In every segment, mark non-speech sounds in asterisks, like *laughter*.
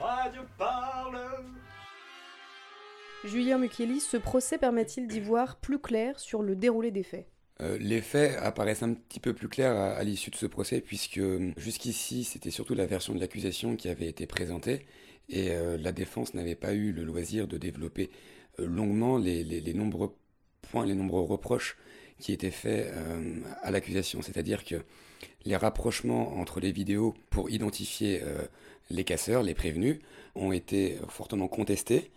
Radio Parleur. Julien Mukeli, ce procès permet-il d'y voir plus clair sur le déroulé des faits? Euh, les faits apparaissent un petit peu plus clairs à, l'issue de ce procès, puisque euh, jusqu'ici, c'était surtout la version de l'accusation qui avait été présentée, et euh, la défense n'avait pas eu le loisir de développer longuement les, les, nombreux points, les nombreux reproches qui étaient faits à l'accusation. C'est-à-dire que les rapprochements entre les vidéos pour identifier les casseurs, les prévenus, ont été fortement contestés.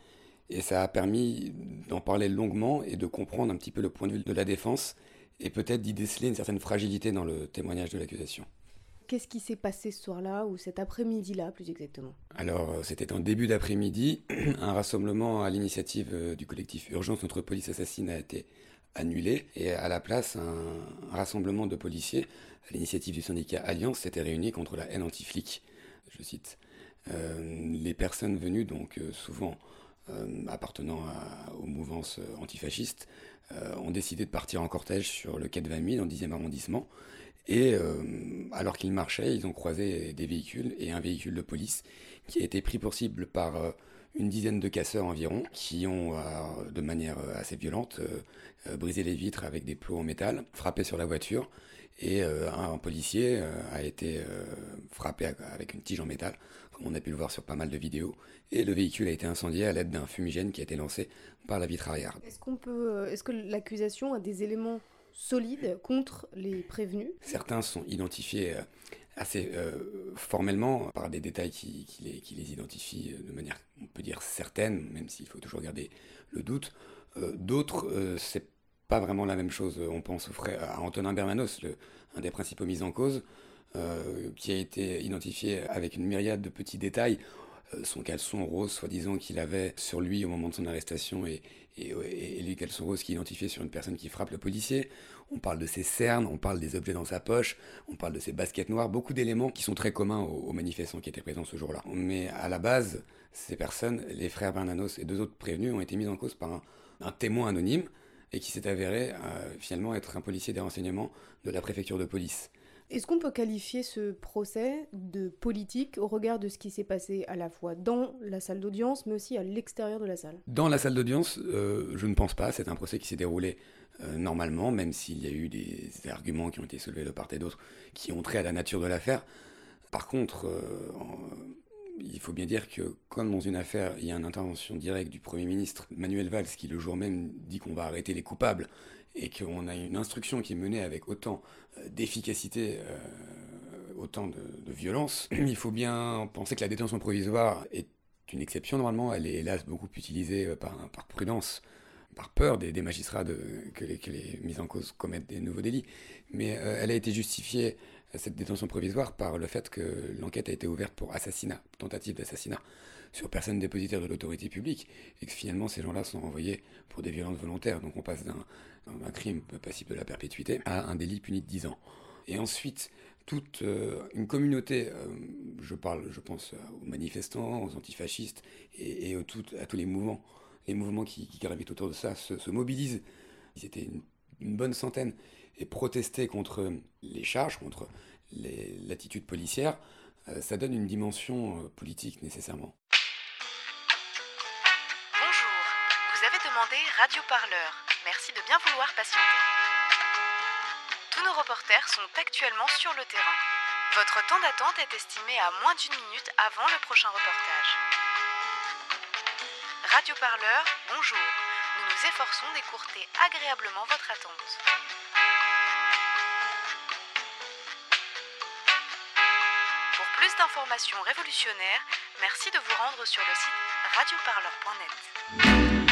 Et ça a permis d'en parler longuement et de comprendre un petit peu le point de vue de la défense et peut-être d'y déceler une certaine fragilité dans le témoignage de l'accusation. Qu'est-ce qui s'est passé ce soir-là ou cet après-midi-là plus exactement? Alors euh, c'était en début d'après-midi, *clears throat* un rassemblement à l'initiative euh, du collectif Urgence contre police assassine a été annulé et à la place un rassemblement de policiers à l'initiative du syndicat Alliance s'était réuni contre la haine anti-flic, je cite. Euh, les personnes venues donc souvent appartenant aux mouvances antifascistes euh, ont décidé de partir en cortège sur le quai de 20 000 dans le 10e arrondissement. Et euh, alors qu'ils marchaient, ils ont croisé des véhicules et un véhicule de police qui a été pris pour cible par euh, une dizaine de casseurs environ qui ont, de manière assez violente, brisé les vitres avec des plots en métal, frappé sur la voiture et un policier a été frappé avec une tige en métal, comme on a pu le voir sur pas mal de vidéos, et le véhicule a été incendié à l'aide d'un fumigène qui a été lancé par la vitre arrière. Est-ce qu'on peut, euh, est-ce que l'accusation a des éléments solides contre les prévenus? Certains sont identifiés euh, assez euh, formellement par des détails qui, les, identifient de manière, on peut dire certaine, même s'il faut toujours garder le doute. D'autres, c'est pas vraiment la même chose. On pense au frère, à Antonin Bermanos, le, un des principaux mis en cause, qui a été identifié avec une myriade de petits détails. Euh, son caleçon rose, soi-disant qu'il avait sur lui au moment de son arrestation, et, et, et, les caleçons roses qui identifié sur une personne qui frappe le policier. On parle de ses cernes, on parle des objets dans sa poche, on parle de ses baskets noires, beaucoup d'éléments qui sont très communs aux, manifestants qui étaient présents ce jour-là. Mais à la base, ces personnes, les frères Bernanos et deux autres prévenus, ont été mis en cause par un, témoin anonyme et qui s'est avéré euh, finalement être un policier des renseignements de la préfecture de police. Est-ce qu'on peut qualifier ce procès de politique au regard de ce qui s'est passé à la fois dans la salle d'audience, mais aussi à l'extérieur de la salle? Dans la salle d'audience, euh, je ne pense pas. C'est un procès qui s'est déroulé euh, normalement, même s'il y a eu des arguments qui ont été soulevés de part et d'autre qui ont trait à la nature de l'affaire. Par contre, euh, il faut bien dire que, comme dans une affaire, il y a une intervention directe du Premier ministre Manuel Valls qui, le jour même, dit qu'on va arrêter les coupables et qu'on a une instruction qui est menée avec autant euh, d'efficacité, euh, autant de, violence, *clears throat* il faut bien penser que la détention provisoire est une exception normalement. Elle est hélas beaucoup utilisée euh, par, par prudence, par peur des, magistrats de, que, les, mises en cause commettent des nouveaux délits. Mais elle a été justifiée, cette détention provisoire, par le fait que l'enquête a été ouverte pour assassinat, tentative d'assassinat sur personne dépositaire de l'autorité publique, et que finalement ces gens-là sont renvoyés pour des violences volontaires. Donc on passe d'un crime passible de la perpétuité à un délit puni de 10 ans. Et ensuite, toute euh, une communauté, euh, je parle, je pense aux manifestants, aux antifascistes et, à tous les mouvements, les mouvements qui, gravitent autour de ça, se, mobilisent. Ils étaient une, bonne centaine et protestaient contre les charges, contre l'attitude policière. Euh, ça donne une dimension politique nécessairement. Radio Parleur. Merci de bien vouloir patienter. Tous nos reporters sont actuellement sur le terrain. Votre temps d'attente est estimé à moins d'une minute avant le prochain reportage. Radio Parleur, bonjour. Nous nous efforçons d'écourter agréablement votre attente. Pour plus d'informations révolutionnaires, merci de vous rendre sur le site radioparleur.net.